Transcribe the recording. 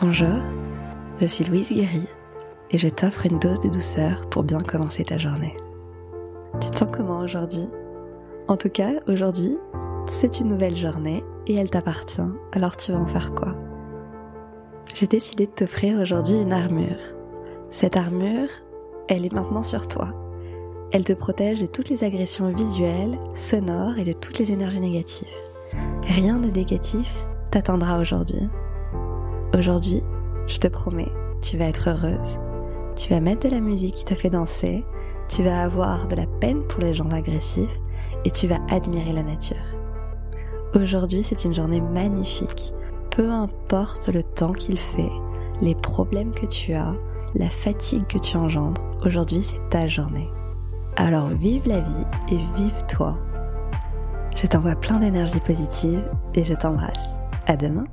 Bonjour, je suis Louise Guéry et je t'offre une dose de douceur pour bien commencer ta journée. Tu te sens comment aujourd'hui? En tout cas, aujourd'hui, c'est une nouvelle journée et elle t'appartient, alors tu vas en faire quoi? J'ai décidé de t'offrir aujourd'hui une armure. Cette armure, elle est maintenant sur toi. Elle te protège de toutes les agressions visuelles, sonores et de toutes les énergies négatives. Rien de négatif t'atteindra aujourd'hui Aujourd'hui, je te promets, tu vas être heureuse. Tu vas mettre de la musique qui te fait danser, tu vas avoir de la peine pour les gens agressifs et tu vas admirer la nature. Aujourd'hui, c'est une journée magnifique. Peu importe le temps qu'il fait, les problèmes que tu as, la fatigue que tu engendres, aujourd'hui c'est ta journée. Alors vive la vie et vive toi. Je t'envoie plein d'énergie positive et je t'embrasse. À demain.